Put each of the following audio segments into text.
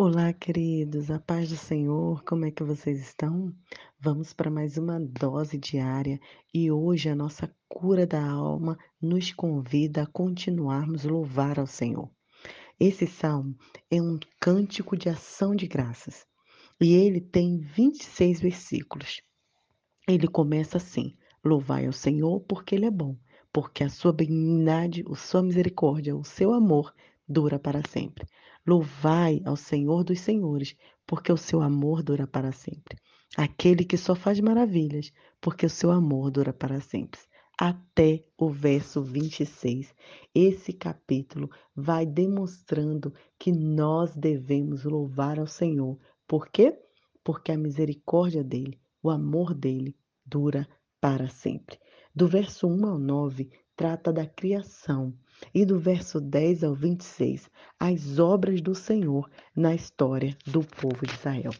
Olá, queridos, a paz do Senhor, como é que vocês estão? Vamos para mais uma dose diária e hoje a nossa cura da alma nos convida a continuarmos louvar ao Senhor. Esse salmo é um cântico de ação de graças e ele tem 26 versículos. Ele começa assim: Louvai ao Senhor porque Ele é bom, porque a sua benignidade, a sua misericórdia, o seu amor dura para sempre. Louvai ao Senhor dos Senhores, porque o seu amor dura para sempre. Aquele que só faz maravilhas, porque o seu amor dura para sempre. Até o verso 26. Esse capítulo vai demonstrando que nós devemos louvar ao Senhor. Por quê? Porque a misericórdia dele, o amor dele, dura para sempre. Do verso 1 ao 9, trata da criação e do verso 10 ao 26, as obras do Senhor na história do povo de Israel.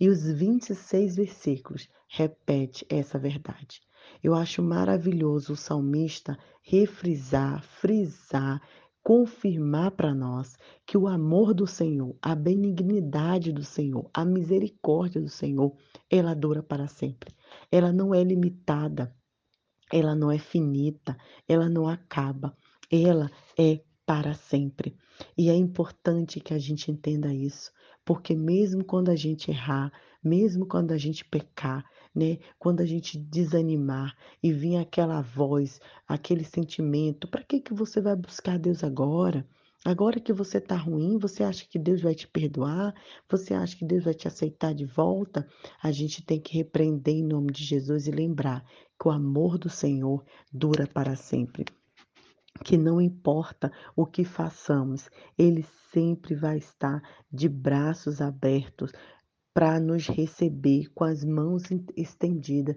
E os 26 versículos repete essa verdade. Eu acho maravilhoso o salmista refrisar, frisar, confirmar para nós que o amor do Senhor, a benignidade do Senhor, a misericórdia do Senhor, ela dura para sempre. Ela não é limitada ela não é finita, ela não acaba, ela é para sempre. E é importante que a gente entenda isso, porque mesmo quando a gente errar, mesmo quando a gente pecar, né, quando a gente desanimar e vir aquela voz, aquele sentimento, para que que você vai buscar Deus agora? Agora que você está ruim, você acha que Deus vai te perdoar? Você acha que Deus vai te aceitar de volta? A gente tem que repreender em nome de Jesus e lembrar que o amor do Senhor dura para sempre. Que não importa o que façamos, Ele sempre vai estar de braços abertos para nos receber, com as mãos estendidas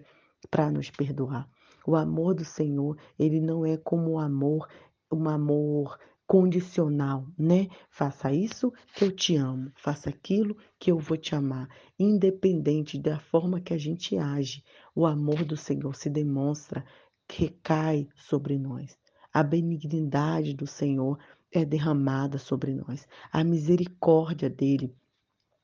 para nos perdoar. O amor do Senhor, ele não é como o amor, um amor condicional, né? Faça isso que eu te amo, faça aquilo que eu vou te amar, independente da forma que a gente age. O amor do Senhor se demonstra, recai sobre nós. A benignidade do Senhor é derramada sobre nós. A misericórdia dele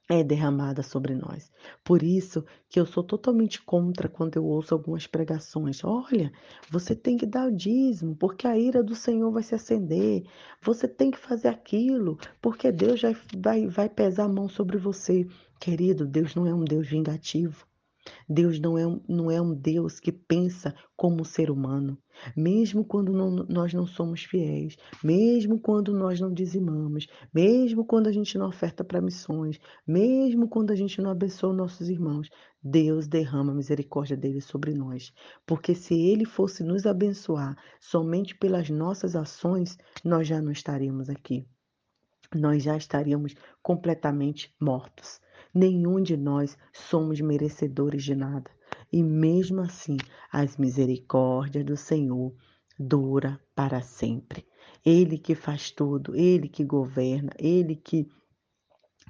é derramada sobre nós. Por isso que eu sou totalmente contra quando eu ouço algumas pregações. Olha, você tem que dar o dízimo, porque a ira do Senhor vai se acender. Você tem que fazer aquilo, porque Deus já vai, vai pesar a mão sobre você. Querido, Deus não é um Deus vingativo. Deus não é, um, não é um Deus que pensa como o ser humano. Mesmo quando não, nós não somos fiéis, mesmo quando nós não dizimamos, mesmo quando a gente não oferta para missões, mesmo quando a gente não abençoa nossos irmãos, Deus derrama a misericórdia dele sobre nós. Porque se ele fosse nos abençoar somente pelas nossas ações, nós já não estaríamos aqui. Nós já estaríamos completamente mortos. Nenhum de nós somos merecedores de nada. E mesmo assim, as misericórdias do Senhor dura para sempre. Ele que faz tudo, ele que governa, ele que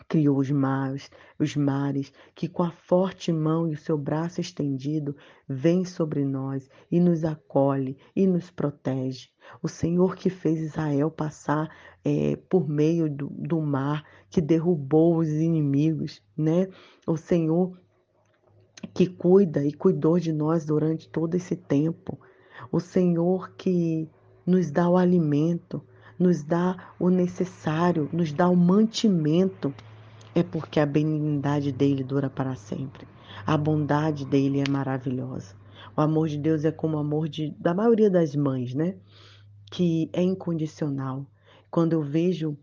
criou os mares, os mares, que com a forte mão e o seu braço estendido vem sobre nós e nos acolhe e nos protege. O Senhor que fez Israel passar é, por meio do, do mar, que derrubou os inimigos, né? O Senhor que cuida e cuidou de nós durante todo esse tempo. O Senhor que nos dá o alimento, nos dá o necessário, nos dá o mantimento é porque a benignidade dele dura para sempre. A bondade dele é maravilhosa. O amor de Deus é como o amor de, da maioria das mães, né? Que é incondicional. Quando eu vejo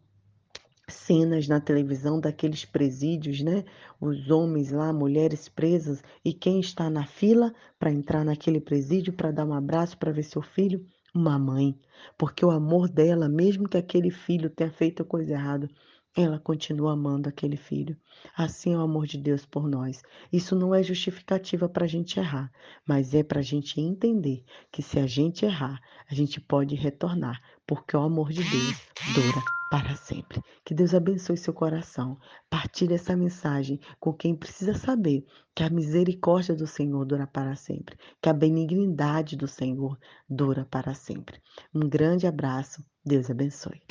cenas na televisão daqueles presídios, né? Os homens lá, mulheres presas e quem está na fila para entrar naquele presídio para dar um abraço para ver seu filho, uma mãe, porque o amor dela, mesmo que aquele filho tenha feito coisa errada, ela continua amando aquele filho. Assim é o amor de Deus por nós. Isso não é justificativa para a gente errar, mas é para a gente entender que se a gente errar, a gente pode retornar, porque o amor de Deus dura para sempre. Que Deus abençoe seu coração. Partilhe essa mensagem com quem precisa saber que a misericórdia do Senhor dura para sempre, que a benignidade do Senhor dura para sempre. Um grande abraço. Deus abençoe.